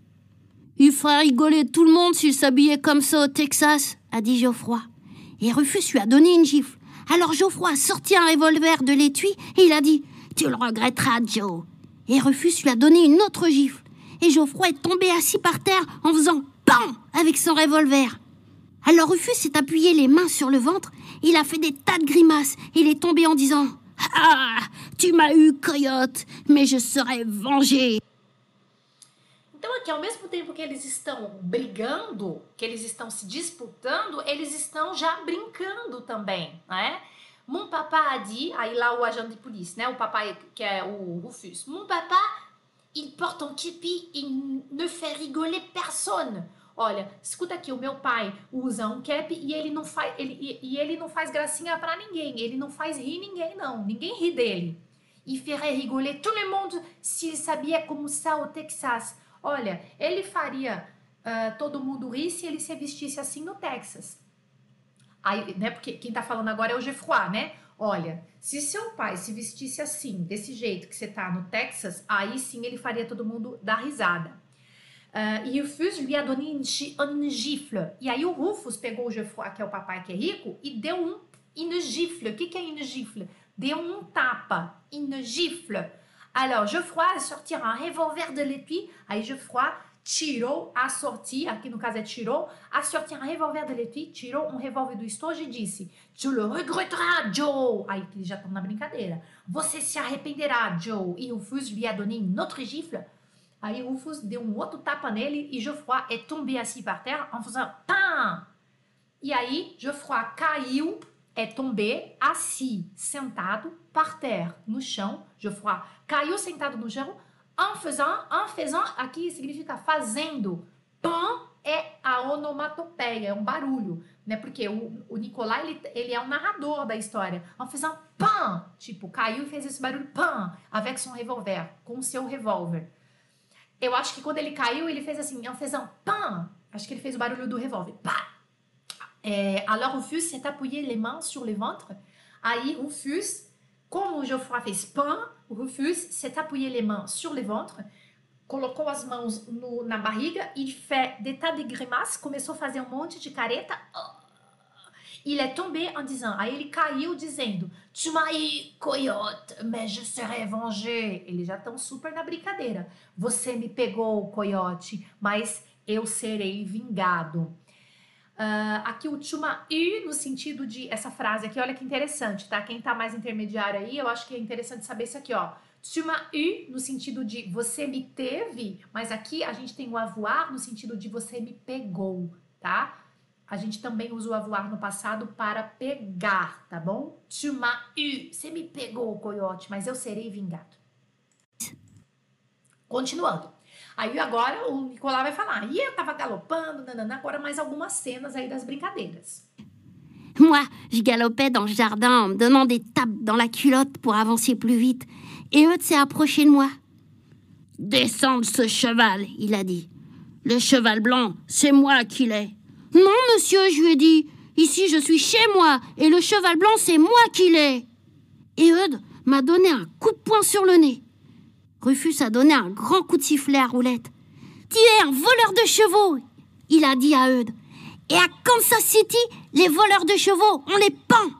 Il ferait rigoler tout le monde s'il s'habillait comme ça au Texas, a dit Geoffroy. Et Rufus lui a donné une gifle. Alors Geoffroy a sorti un revolver de l'étui et il a dit Tu le regretteras, Joe. Et Rufus lui a donné une autre gifle. Et Geoffroy est tombé assis par terre en faisant PAM avec son revolver. Alors Rufus s'est appuyé les mains sur le ventre, il a fait des tas de grimaces, et il est tombé en disant Ah, tu m'as eu, coyote, mais je serai vengé. Então, aqui, ao mesmo tempo que eles estão brigando, que eles estão se disputando, eles estão já brincando também, né? Mon papa a dit, aí lá o agente de polícia, né? O papai, que é o Rufus. Mon papa, il porte un képi, il ne fait rigoler personne. Olha, escuta aqui, o meu pai usa um cap e ele não faz, ele, e, e ele não faz gracinha para ninguém, ele não faz rir ninguém, não. Ninguém ri dele. Il ferait rigoler tout le monde s'il s'habillait comme ça au Texas. Olha, ele faria uh, todo mundo rir se ele se vestisse assim no Texas. Aí, né, porque quem tá falando agora é o Geoffroy, né? Olha, se seu pai se vestisse assim, desse jeito que você tá no Texas, aí sim ele faria todo mundo dar risada. Uh, e o Rufus lui a donné une gifle. E aí o Rufus pegou o Geoffroy, que é o papai que é rico, e deu um une gifle. O que, que é une gifle? Deu um tapa. Une gifle. Alors, Geoffroy sortir un revolver de l'étui. Aí Geoffroy tirou a sortir, aqui no caso é tirou, a sortir um revolver de l'étui, tirou um revólver do estojo e disse: Tu le regretteras, Joe! Aí eles já estão na brincadeira. Você se arrependerá, Joe! E Rufus lui a donné une autre gifle. Aí Rufus deu um outro tapa nele e Geoffroy est tombé assis par terre en faisant PAM! E aí Geoffroy caiu é tomber assis, sentado, par terre, no chão. Geoffroy caiu sentado no chão, en faisant, en faisant, aqui significa fazendo. Pam é a onomatopeia, é um barulho, né? Porque o, o Nicolai, ele, ele é um narrador da história. En faisant pam, tipo, caiu e fez esse barulho pam, avec son revolver, com seu revólver. Eu acho que quando ele caiu, ele fez assim, en faisant pam. Acho que ele fez o barulho do revólver. Pá! É, alors Rufus s'est appuyé les mains sur le ventre. Aí Rufus, como o Geoffroy fez pan, o Rufus s'est appuyé les mains sur le ventre, colocou as mãos no, na barriga e fez tas de grimaces, começou a fazer um monte de careta. Il est tombé en disant, aí ele caiu dizendo, tu m'as coyote, mais je serai vengé. Eles já estão super na brincadeira. Você me pegou, coiote, mas eu serei vingado. Uh, aqui o chuma no sentido de essa frase aqui, olha que interessante, tá? Quem tá mais intermediário aí, eu acho que é interessante saber isso aqui, ó. Chuma i no sentido de você me teve, mas aqui a gente tem o avoir no sentido de você me pegou, tá? A gente também usa o avoir no passado para pegar, tá bom? Chuma i, você me pegou, coiote, mas eu serei vingado. Continuando. Aí agora o Nicolau vai falar. E eu tava galopando, nanana, agora mais algumas cenas aí das brincadeiras. Moi, je galopais dans le jardin en me donnant des tapes dans la culotte pour avancer plus vite. Et Eudes s'est approché de moi. Descends de ce cheval, il a dit. Le cheval blanc, c'est moi qui l'ai. Non, monsieur, je lui ai dit. Ici, je suis chez moi, et le cheval blanc, c'est moi qui l'ai. Et Eudes m'a donné un coup de poing sur le nez. Rufus a donné un grand coup de sifflet à Roulette. Tu es un voleur de chevaux, il a dit à Eudes. Et à Kansas City, les voleurs de chevaux, on les pend.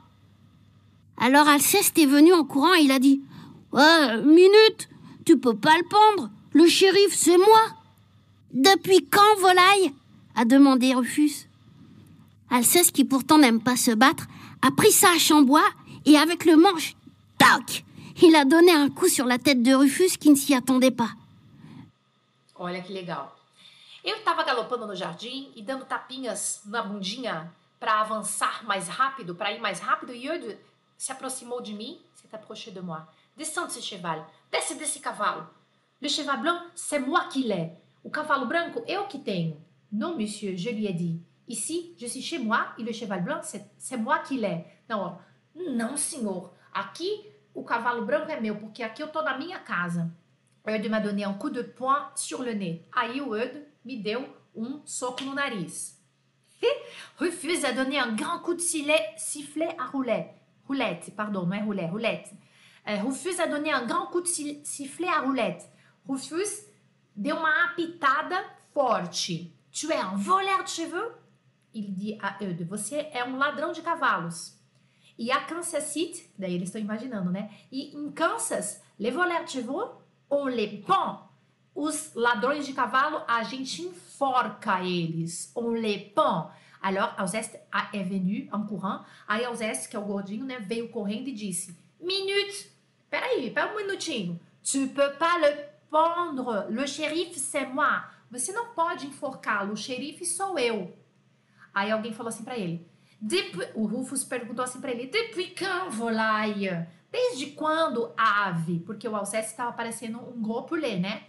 Alors Alceste est venu en courant et il a dit Ouais, minute, tu peux pas le pendre. Le shérif, c'est moi. Depuis quand, volaille? a demandé Rufus. Alceste, qui pourtant n'aime pas se battre, a pris ça à Chambois et avec le manche, tac, il a donné un coup sur la tête de Rufus qui ne s'y attendait pas. Olha que legal. Eu estava galopando no jardim e dando tapinhas na bundinha para avançar mais rápido, para ir mais rápido, e Eudes se aproximou de mim, s'est approché de moi. Descends de ce cheval, desce desse cavalo. Le cheval blanc, c'est moi qui l'ai. O cavalo branco, eu que tenho. Non, monsieur, je lui ai dit. Ici, je suis chez moi e le cheval blanc, c'est moi qui l'ai. Não. Não, senhor. Aqui, o cavalo branco é meu, porque aqui eu tô na minha casa. Eudes m'a donné un coup de poing sur le nez. Aí o Eudes me deu um soco no nariz. Rufus a donné un grand coup de sifflet, sifflet à roulette. Roulette, pardon, não é roulette, roulette. Euh, Rufus a donné un grand coup de sifflet à roulette. Rufus deu uma apitada forte. Tu es un voleur de cheveux? Il dit a Eudes, você é um ladrão de cavalos. E a Kansas City, daí eles estão imaginando, né? E em Kansas, les voleurs de chevaux, on les pend. Os ladrões de cavalo, a gente enforca eles. On les pend. Alors, Alceste est venu en courant. Aí Alceste, que é o gordinho, né, veio correndo e disse: Minute! Peraí, pera um minutinho. Tu peux pas le pendre. Le shérif, c'est moi. Você não pode enforcá-lo. O xerife sou eu. Aí alguém falou assim para ele. O Rufus perguntou assim para ele: Depuis quand, volaille? Desde quando, ave? Porque o Alceste estava parecendo um gros né?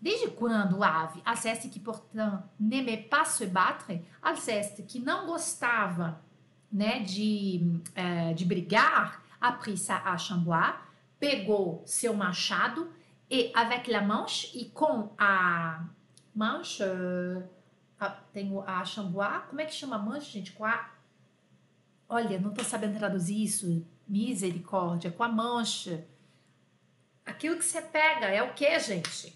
Desde quando, ave? Alceste que, portanto, n'aimait pas se battre, Alceste que não gostava né, de, é, de brigar, a ça à Chambois, pegou seu machado e avec la manche, e com a manche, a, tem a Chambois, como é que chama a manche, gente? Com a... Olha, não tô sabendo traduzir isso, misericórdia, com a mancha. Aquilo que você pega é o que, gente?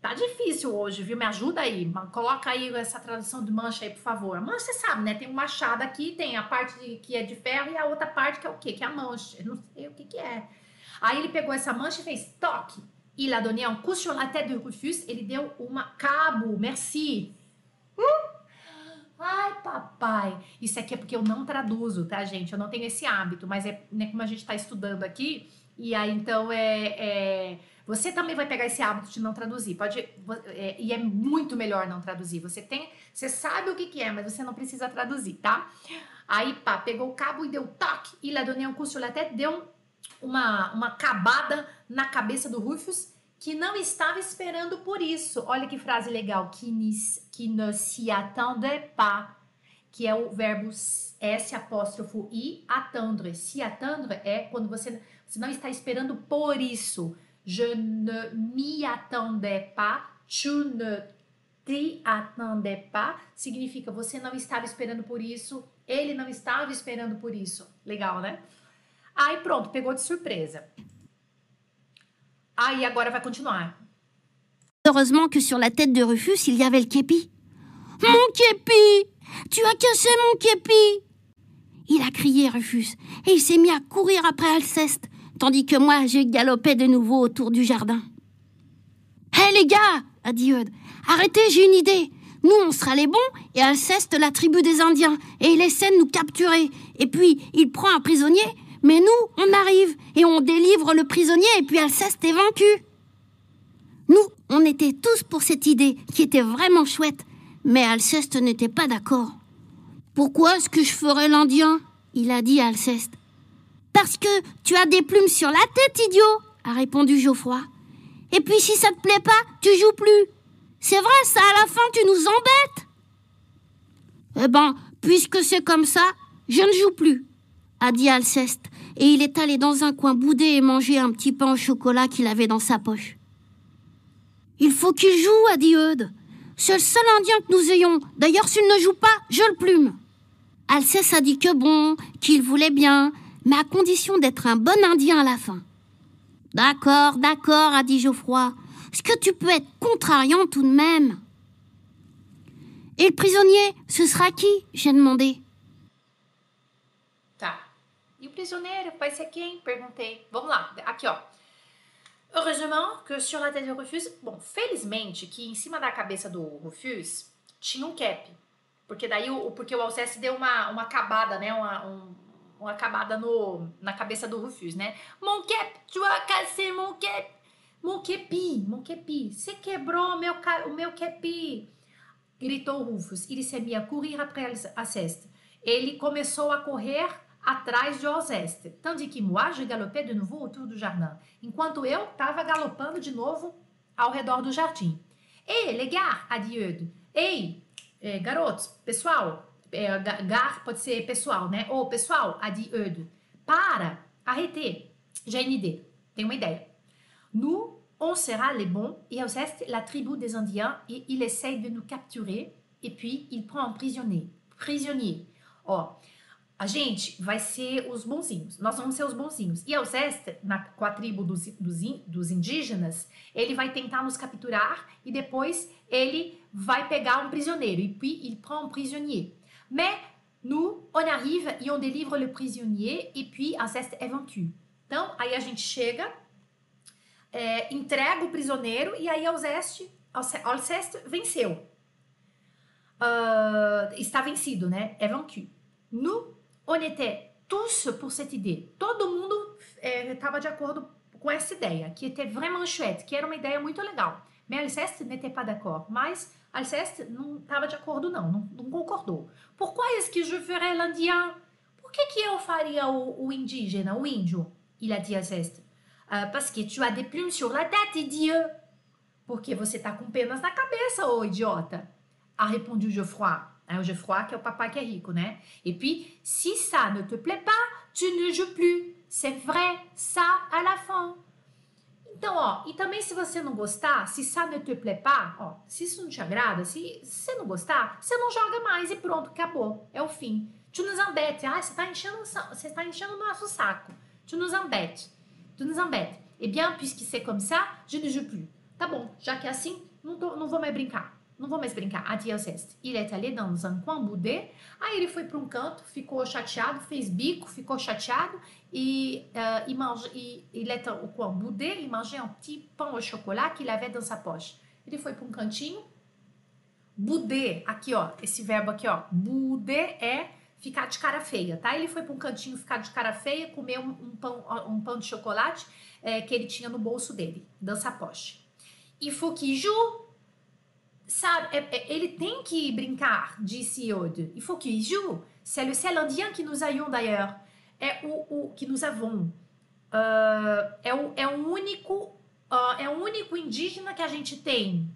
Tá difícil hoje, viu? Me ajuda aí. Coloca aí essa tradução de mancha aí, por favor. Mancha, você sabe, né? Tem um machado aqui, tem a parte de, que é de ferro e a outra parte que é o quê? Que é a mancha. Eu não sei o que que é. Aí ele pegou essa mancha e fez toque. Il a donné un coup sur la tête de Rufus. Ele deu uma cabo. Merci. Uh! Ai, papai. Isso aqui é porque eu não traduzo, tá, gente? Eu não tenho esse hábito, mas é né, como a gente tá estudando aqui. E aí, então, é... é você também vai pegar esse hábito de não traduzir. Pode é, e é muito melhor não traduzir. Você tem, você sabe o que, que é, mas você não precisa traduzir, tá? Aí, pá, pegou o cabo e deu toque. E un coup sur la tête, deu uma uma cabada na cabeça do Rufus que não estava esperando por isso. Olha que frase legal, que, que ne s'y attendait pas, que é o verbo S apóstrofo I, attendre. Se attendre é quando você, você não está esperando por isso. Je ne m'y attendais pas. Tu ne t'y attendais pas. Significa você não estava esperando por isso. Ele não estava esperando por isso. Legal, né? Aí pronto, pegou de surpresa. Aí agora vai continuar. Heureusement que sur la tête de Rufus, il y avait le képi. Mon képi Tu as cassé mon képi Il a crié Rufus et il s'est mis à courir après Alceste tandis que moi, je galopais de nouveau autour du jardin. Hé les gars a dit Eudes, arrêtez, j'ai une idée. Nous, on sera les bons et Alceste la tribu des Indiens et il essaie de nous capturer. Et puis, il prend un prisonnier, mais nous, on arrive et on délivre le prisonnier et puis Alceste est vaincu. Nous, on était tous pour cette idée qui était vraiment chouette, mais Alceste n'était pas d'accord. Pourquoi est-ce que je ferais l'Indien? Il a dit à Alceste. Parce que tu as des plumes sur la tête, idiot, a répondu Geoffroy. Et puis si ça te plaît pas, tu joues plus. C'est vrai, ça, à la fin, tu nous embêtes. Eh ben, puisque c'est comme ça, je ne joue plus, a dit Alceste, et il est allé dans un coin bouder et manger un petit pain au chocolat qu'il avait dans sa poche. Il faut qu'il joue, a dit Eudes. C'est le seul indien que nous ayons. D'ailleurs, s'il ne joue pas, je le plume. Alceste a dit que bon, qu'il voulait bien, mais à condition d'être un bon indien à la fin. D'accord, d'accord, a dit Geoffroy. Est-ce que tu peux être contrariant tout de même? Et le prisonnier, ce sera qui? J'ai demandé. Tá. E o prisioneiro? Perguntei. Vamos lá, aqui ó. Heureusement que sur la tête de Rufus, bom, felizmente que em cima da cabeça do Rufus tinha um cap. Porque daí o, porque o Alceste deu uma, uma acabada, né? Uma, um, uma acabada no, na cabeça do Rufus, né? Mon cap, tu as mon cap. Mon kepi, mon kepi, você quebrou meu, o meu kepi. Gritou Rufus. Ele se a courir après Alceste. Ele começou a correr atrás de Alceste. Tandis que moi, je galopais de nouveau autour du jardin. Enquanto eu estava galopando de novo ao redor do jardim. Ei, les gars, a dit Eudes. Ei, é, garotos, pessoal, é, gar pode ser pessoal, né? Ou pessoal, a dit Eudes. Para, arrêtez. Idée. Tem uma ideia. Nous, on sera les bons et Alceste, la tribu des Indiens, et il essaye de nous capturer et puis il prend un prisonnier. Prisonnier. Ó, a gente vai ser os bonzinhos. Nós vamos ser os bonzinhos. E Alceste, na, com a tribo dos, dos, dos indígenas, ele vai tentar nos capturar e depois ele vai pegar um prisioneiro. E puis il prend un prisonnier. Mais nous, on arrive et on délivre le prisonnier et puis Alceste est vaincu. Então, aí a gente chega, é, entrega o prisioneiro e aí Alceste, Alceste venceu. Uh, está vencido, né? É vaincu. Nous, on était tous pour cette idée. Todo mundo estava é, de acordo com essa ideia, que était vraiment chouette, que era uma ideia muito legal. Mais Alceste n'était pas d'accord. Mas Alceste não estava de acordo, não, não, não concordou. Pourquoi est-ce que je ferais l'indien? Por que, que eu faria o, o indígena, o índio? Il a dit Alceste. Uh, parce que tu as des plumes sur la tête, idiot. Porque você tá com penas na cabeça, ô idiota. A répondu Geoffroy. Hein, Geoffroy, que é o papai que é rico, né? Et puis, si ça ne te plaît pas, tu ne joues plus. C'est vrai, ça à la fin. Então, ó, e também se você não gostar, se ça ne te plaît pas, ó, se isso não te agrada, se, você não gostar, você não joga mais e pronto, acabou. É o fim. Tu nos embête. Ah, você tá enchendo, você tá enchendo o nosso saco. Tu nos embête. Tu nos embête. Eh bien, puisque c'est comme ça, je ne joue plus. Tá bom, já que é assim, não, tô, não vou mais brincar. Não vou mais brincar. A Alceste. Il est allé dans un coin boudé. Aí ele foi para um canto, ficou chateado, fez bico, ficou chateado. E, uh, il, mange, il, il est au coin boudé, il mangeait un petit pain au chocolat qu'il avait dans sa poche. Ele foi para um cantinho. Boudé, aqui ó, esse verbo aqui ó. Boudé é ficar de cara feia, tá? Ele foi para um cantinho ficar de cara feia, comer um, um, pão, um pão de chocolate é, que ele tinha no bolso dele, dans sa poche. Qu'il joue sabe, é, é, ele tem que brincar, disse Yod. Il faut qu'il joue. C'est le seul indien que nous ayons d'ailleurs. É o, o que nos avons. Uh, é, o, é o único uh, é o único indígena que a gente tem.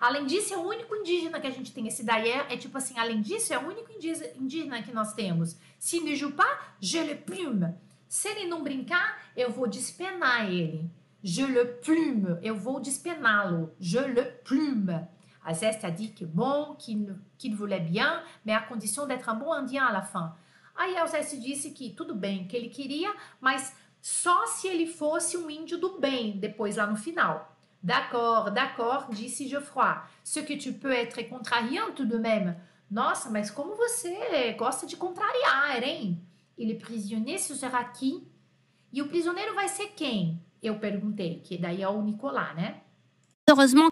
Além disso, é o único indígena que a gente tem. Esse daí é, é tipo assim, além disso, é o único indígena que nós temos. Se ne joue pas, je le plume. Se ele não brincar, eu vou despenar ele. Je le plume. Eu vou despená-lo. Je le plume. A dit que bon, qu'il qu voulait bien, mais à condition d'être un bon indien à la fin. Aí Alceste disse que tudo bem, que ele queria, mas só se ele fosse um índio do bem, depois lá no final. D'accord, d'accord, disse Geoffroy. Ce que tu peux être contrariant tout de même. Nossa, mas como você gosta de contrariar, hein? E le prisonnier sera qui? E o prisioneiro vai ser quem? Eu perguntei, que daí é o Nicolas, né? Heureusement.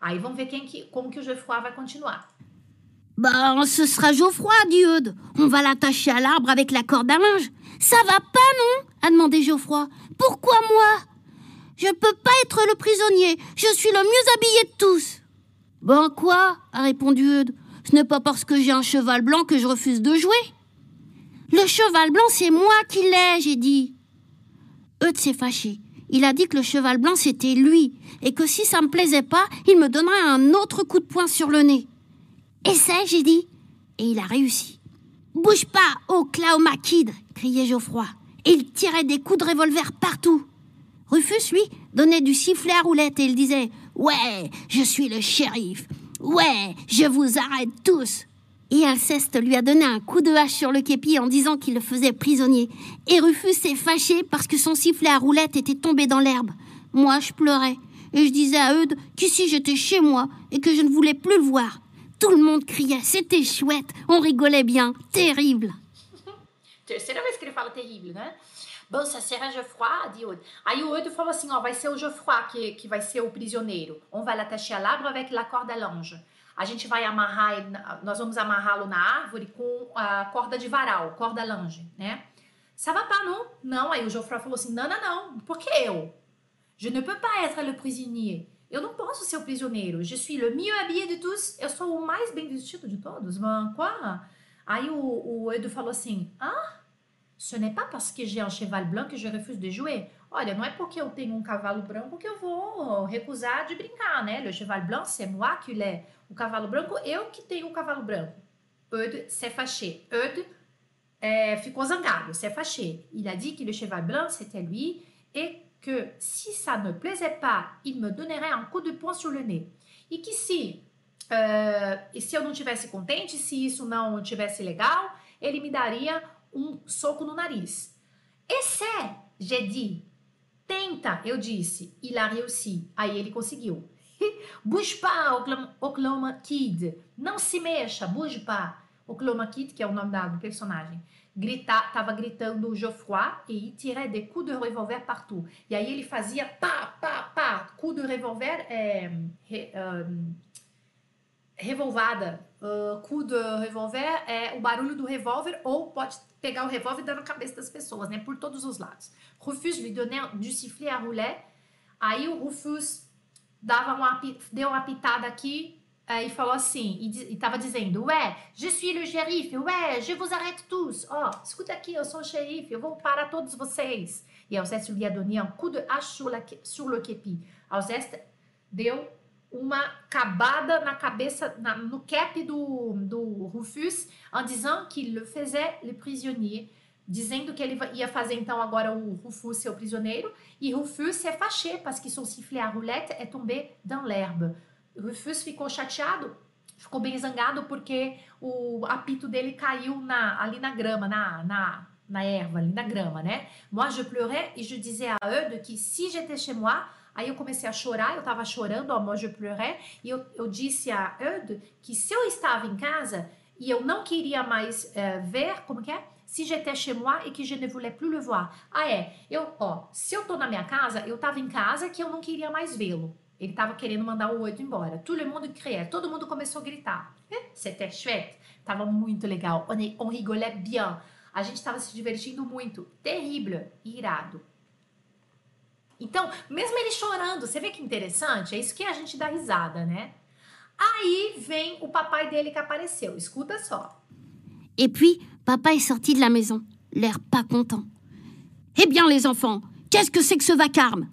Aí vamos ver quem que, como que o Geoffroy vai continuar. Bah, ce sera Geoffroy, dit Eudes. On va l'attacher à l'arbre avec la corde à linge. Ça va pas, non? A demandé Geoffroy. Pourquoi moi? Je ne peux pas être le prisonnier. Je suis le mieux habillé de tous. Ben quoi? A répondu Eudes. Ce n'est pas parce que j'ai un cheval blanc que je refuse de jouer. Le cheval blanc, c'est moi qui l'ai, j'ai dit. Eudes s'est fâché. Il a dit que le cheval blanc c'était lui, et que si ça me plaisait pas, il me donnerait un autre coup de poing sur le nez. Essaie, j'ai dit. Et il a réussi. Bouge pas, oh Klaoma Kid criait Geoffroy. Et il tirait des coups de revolver partout. Rufus, lui, donnait du sifflet à roulette et il disait Ouais, je suis le shérif. Ouais, je vous arrête tous. Et Alceste lui a donné un coup de hache sur le képi en disant qu'il le faisait prisonnier. Et Rufus s'est fâché parce que son sifflet à roulette était tombé dans l'herbe. Moi, je pleurais. Et je disais à Eudes qu'ici j'étais chez moi et que je ne voulais plus le voir. Tout le monde criait, c'était chouette, on rigolait bien, terrible. Terceira vez que ele fala terrible, né? Bom, se será Geoffroy, dit Eudes. Aí o Eudes falou assim, ó, vai ser o Geoffroy que, que vai ser o. On va l'attacher à l'arbre avec la corde à l'ange. A gente vai amarrar, nós vamos amarrá-lo na árvore com a corda de varal, corda lange, né? Ça va pas, non? Não, aí o Geoffroy falou assim, não, não, não, por que eu? Je ne peux pas être le prisonnier. Eu não posso ser o prisioneiro. Je suis le mieux habillé de tous. Eu sou o mais bem vestido de todos. Mas quoi? Aí o, o Edu falou assim, ah, ce n'est pas parce que j'ai un cheval blanc que je refuse de jouer. Olha, não é porque eu tenho um cavalo branco que eu vou recusar de brincar, né? Le cheval blanc, c'est moi qui l'ai. O cavalo branco, eu que tenho o cavalo branco. Eudes s'est fâché. Eudes é, ficou zangado, s'est fâché. Il a dit que le cheval blanc, c'était lui et que si ça ne plaisait pas, il me donnerait un coup de poing sur le nez. E que se, uh, e se eu não tivesse contente, se isso não tivesse legal, ele me daria um soco no nariz. Essaie, j'ai dit. Tenta, eu disse. Il a réussi. Aí ele conseguiu. Bouge pas, Oklahoma Kid. Não se mexa, bouge pas. Oklahoma Kid, que é o nome do personagem, grita, tava gritando Geoffroy e il tirait des coups de revolver partout. E aí ele fazia pá, pá, pá. Coup de revolver é... Re, um, revolvada. Uh, coup de revolver é o barulho do revólver ou pode pegar o revólver e dar na cabeça das pessoas, né? Por todos os lados. Rufus lui donnait du sifflet à roulet. Aí o Rufus dava uma, deu uma pitada aqui uh, e falou assim, e estava dizendo, ué, je suis le shérif, ué, je vous arrête tous. Ó, oh, escuta aqui, eu sou o xerife, eu vou parar todos vocês. E Alceste lui a donné un coup de hache sur, sur le képi. Alceste deu uma cabada na cabeça, na, no cap do, do Rufus, en disant qu'il le faisait le prisonnier, dizendo que ele ia fazer então agora o Rufus ser o prisioneiro, e Rufus s'est fâché parce que son sifflet à roulette est tombé dans l'herbe. Rufus ficou chateado, ficou bem zangado porque o apito dele caiu na, ali na grama, na, na, na erva, ali na grama, né? Moi, je pleurais et je disais à Eudes que si j'étais chez moi, Aí eu comecei a chorar, eu estava chorando, ó, je pleurais, e eu, eu disse a Eudes que se eu estava em casa e eu não queria mais é, ver, como que é? Si j'étais chez moi et que je ne voulais plus le voir. Ah, é, eu, ó, se eu tô na minha casa, eu estava em casa que eu não queria mais vê-lo. Ele estava querendo mandar o oito embora. Tout le monde criait, todo mundo começou a gritar. C'était chouette, tava muito legal, on, rigolait bien. A gente estava se divertindo muito. Terrível, irado. Então, mesmo ele chorando, você vê que interessante? É isso que a gente dá risada, né? Aí vem o papai dele que apareceu. Escuta só. Et puis, papa est sorti de la maison, l'air pas content. Eh bien, les enfants, qu'est-ce que c'est que ce vacarme?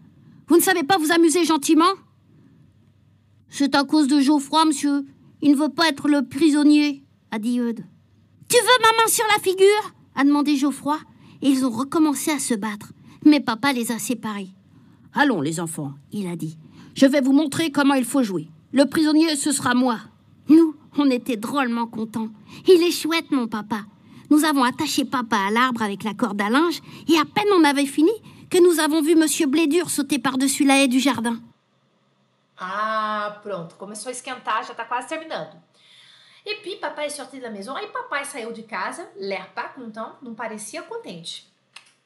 Vous ne savez pas vous amuser gentiment? C'est à cause de Geoffroy, monsieur. Il ne veut pas être le prisonnier, a dit Eudes. Tu veux ma main sur la figure? a demandé Geoffroy. Et ils ont recommencé à se battre. Mais papa les a séparés. Allons, les enfants, il a dit. Je vais vous montrer comment il faut jouer. Le prisonnier, ce sera moi. Nous, on était drôlement contents. Il est chouette, mon papa. Nous avons attaché papa à l'arbre avec la corde à linge, et à peine on avait fini que nous avons vu Monsieur Blédur sauter par-dessus la haie du jardin. Ah, pronto, começou a esquentar, já tá quase terminando. E puis, papai sorti de la maison. Aí papai saiu de casa, l'air pas content, não parecia contente.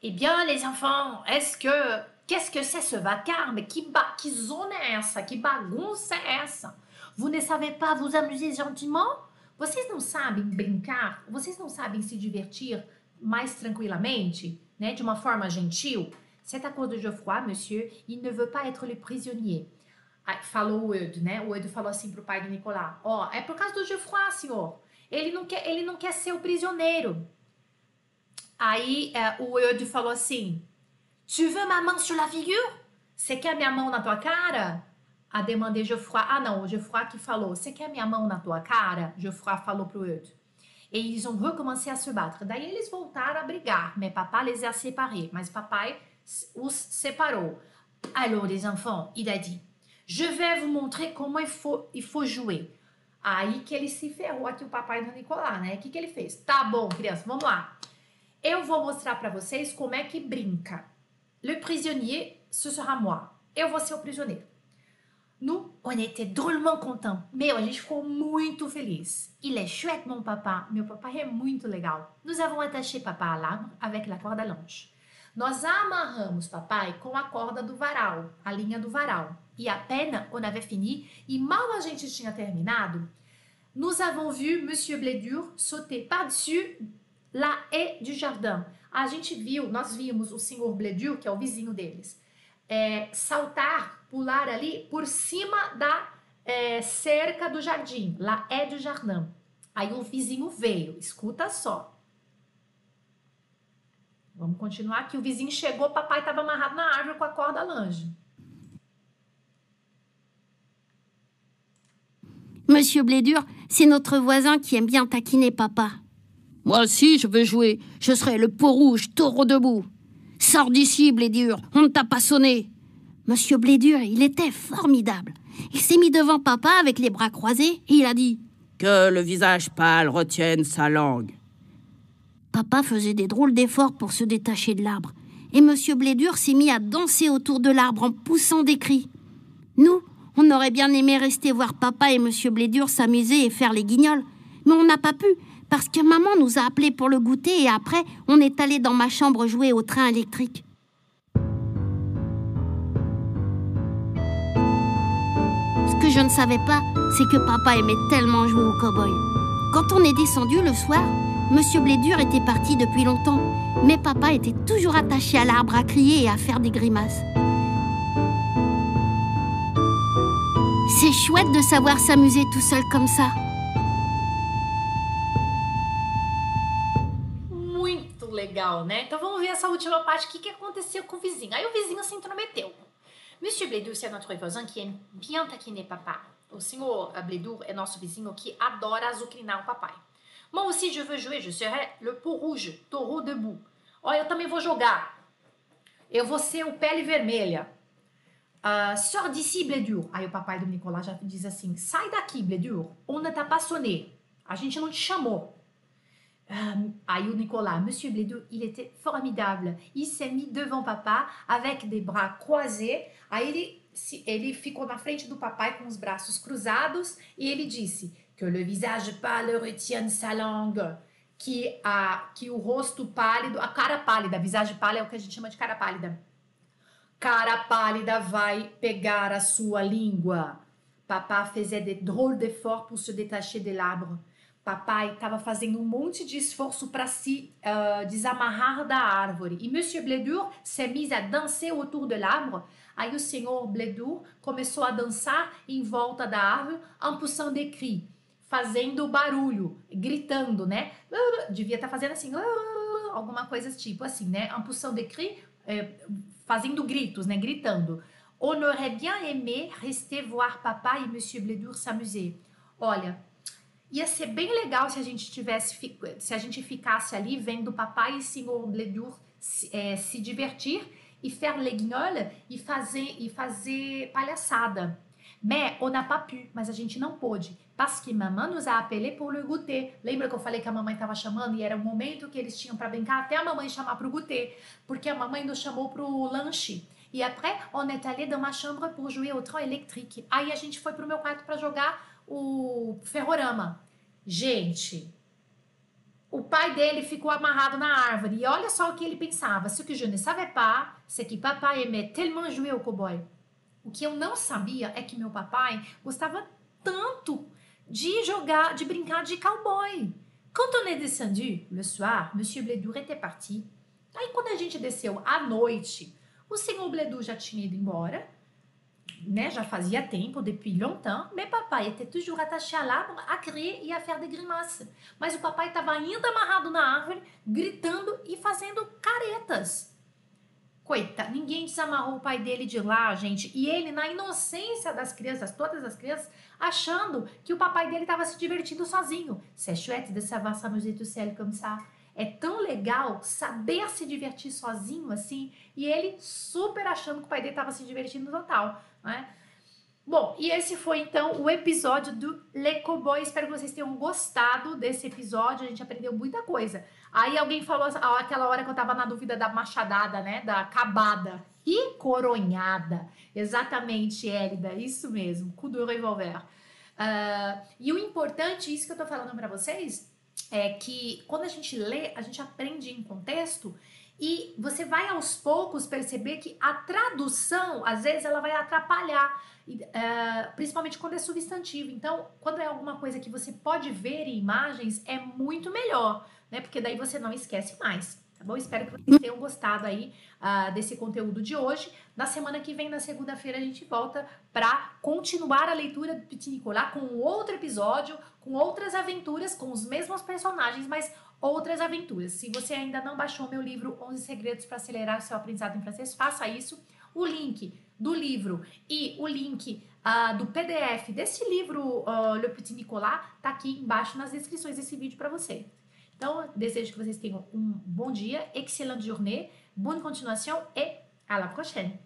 Eh bien, les enfants, est-ce que Qu'est-ce que c'est ce vacarme? Que, ba que zona é essa? Que bagunça é? Vous ne savez pas vous amuser gentiment? Vocês não sabem brincar? Vocês não sabem se divertir mais tranquilamente, né? De uma forma gentil? C'est à cause de Geoffroy, monsieur, il ne veut pas être le prisonnier. Falou o Eudes, né? O Eudes falou assim pro pai do Nicolas: Ó, oh, é por causa do Geoffroy, senhor. Ele não quer, ele não quer ser o prisioneiro. Aí é, o Eudes falou assim: Tu veux ma main sur la figure Você quer minha mão na tua cara? A demandé Geoffroy. Ah, não, o Geoffroy que falou. Você quer minha mão na tua cara? Geoffroy falou pro outro. E eles ont recommencé à se battre. Daí eles voltaram a brigar. Mais papa les a séparés. Mas papai os separou. Alors, les enfants, il a dit Je vais vous montrer comment il faut, il faut jouer. Aí que ele se ferrou aqui, o papai do Nicolás, né? O que, que ele fez? Tá bom, criança, vamos lá. Eu vou mostrar para vocês como é que brinca. Le prisonnier, ce sera moi. Eu vou ser o prisioneiro. Nous, on était drôlement contents. Meu, a gente ficou muito feliz. Il est chouette, mon papa. Meu papai é muito legal. Nous avons attaché papa à l'arbre avec la corde à longe. Nós amarramos papai com a corda do varal, a linha do varal. E a peine, on avait fini, e mal a gente tinha terminado, nous avons vu Monsieur Blédur sauter par-dessus la haie du jardin. A gente viu, nós vimos o senhor Blédur, que é o vizinho deles, é, saltar pular ali por cima da é, cerca do jardim. Lá é do jardim. Aí o vizinho veio, escuta só. Vamos continuar aqui. O vizinho chegou, papai estava amarrado na árvore com a corda lange. Monsieur Blédur, c'est notre voisin qui aime bien taquiner papa. Moi aussi, je veux jouer. Je serai le peau rouge, taureau debout. Sors d'ici, Blédur, on ne t'a pas sonné. Monsieur Blédur, il était formidable. Il s'est mis devant papa avec les bras croisés et il a dit Que le visage pâle retienne sa langue. Papa faisait des drôles d'efforts pour se détacher de l'arbre. Et Monsieur Blédur s'est mis à danser autour de l'arbre en poussant des cris. Nous, on aurait bien aimé rester voir papa et Monsieur Blédur s'amuser et faire les guignols. Mais on n'a pas pu, parce que maman nous a appelés pour le goûter et après, on est allé dans ma chambre jouer au train électrique. Que je ne savais pas, c'est que papa aimait tellement jouer au cow-boy. Quand on est descendu le soir, Monsieur Blédur était parti depuis longtemps, mais papa était toujours attaché à l'arbre à crier et à faire des grimaces. C'est chouette de savoir s'amuser tout seul comme ça. Muito legal, né? Então vamos ver essa última parte. O que, que aconteceu com o vizinho? Aí o vizinho se. Monsieur Blédour, c'est notre voisin qui aime bien taquiner papa. O senhor Blédour é nosso vizinho que adora azucrinar o papai. Moi aussi, je veux jouer, je serai le peau rouge, taureau debout. Ó, eu também vou jogar. Eu vou ser o pele vermelha. Uh, sors d'ici, Blédur. Aí o papai do Nicolas já diz assim: sai daqui, Blédur. On ne t'a pas sonné. A gente não te chamou. Euh, aí o Nicolas, Monsieur Blédou, il était formidable. Il s'est mis devant papa avec des bras croisés. Aí ele, ele ficou na frente do papai com os braços cruzados e ele disse que le visage pâle retienne sa langue. Que, a, que o rosto pálido, a cara pálida, a visagem pálida é o que a gente chama de cara pálida. Cara pálida vai pegar a sua língua. Papa faisait des drôles d'efforts pour se détacher de l'arbre. Papai estava fazendo um monte de esforço para se uh, desamarrar da árvore. E Monsieur Blédur s'est mis à danser autour de l'arbre. Aí o senhor Blédur começou a dançar em volta da árvore, en poussant des cris, fazendo barulho, gritando, né? Devia estar tá fazendo assim, alguma coisa tipo assim, né? En poussant des cris, é, fazendo gritos, né? Gritando. On aurait bien aimé rester voir papa e Monsieur Blédur s'amuser. Olha, Ia ser bem legal se a gente tivesse, se a gente ficasse ali vendo o papai e senhor Bledur se, é, se divertir e faire e fazer, e fazer palhaçada. Mais on n'a pas pu, mas a gente não pôde. Parce que maman nous a appelé pour le goûter. Lembra que eu falei que a mamãe estava chamando e era o momento que eles tinham para brincar até a mamãe chamar para o goûter, porque a mamãe nos chamou para o lanche. E après, on est allé dans ma chambre pour jouer au train électrique. Aí a gente foi pro meu quarto para jogar o ferrorama. Gente, o pai dele ficou amarrado na árvore e olha só o que ele pensava. Ce que je ne savais pas, c'est que papa aimait tellement jouer au cowboy. O que eu não sabia é que meu papai gostava tanto de jogar, de brincar de cowboy. Quand on est descendu le soir, Monsieur Blédour était parti. Aí quando a gente desceu à noite, o senhor Blédour já tinha ido embora né, já fazia tempo, depuis longtemps, mais papai était toujours attaché à l'arbre a crier e a faire des grimaces. Mas o papai estava ainda amarrado na árvore, gritando e fazendo caretas. Coitado, ninguém desamarrou o pai dele de lá, gente. E ele, na inocência das crianças, todas as crianças, achando que o papai dele estava se divertindo sozinho. C'est chouette de savoir s'amuser tout seul comme ça. É tão legal saber se divertir sozinho assim. E ele super achando que o pai dele estava se divertindo total, né? Bom, e esse foi então o episódio do Le Cowboy. Espero que vocês tenham gostado desse episódio. A gente aprendeu muita coisa. Aí alguém falou aquela hora que eu tava na dúvida da machadada, né? Da acabada. E coronhada. Exatamente, Hélida. Isso mesmo. Do revolver. Uh, e o importante, isso que eu tô falando para vocês, é que quando a gente lê, a gente aprende em contexto e você vai aos poucos perceber que a tradução, às vezes, ela vai atrapalhar, uh, principalmente quando é substantivo. Então, quando é alguma coisa que você pode ver em imagens, é muito melhor, né? Porque daí você não esquece mais. Tá bom? Espero que vocês tenham gostado aí uh, desse conteúdo de hoje. Na semana que vem, na segunda-feira, a gente volta para continuar a leitura do Petit Nicolas com outro episódio, com outras aventuras, com os mesmos personagens, mas outras aventuras. Se você ainda não baixou meu livro 11 Segredos para Acelerar o Seu Aprendizado em Francês, faça isso. O link do livro e o link uh, do PDF desse livro, uh, Le Petit Nicolas, tá aqui embaixo nas descrições desse vídeo para você. Então, desejo que vocês tenham um bom dia, excellente journée, bonne continuation et à la prochaine!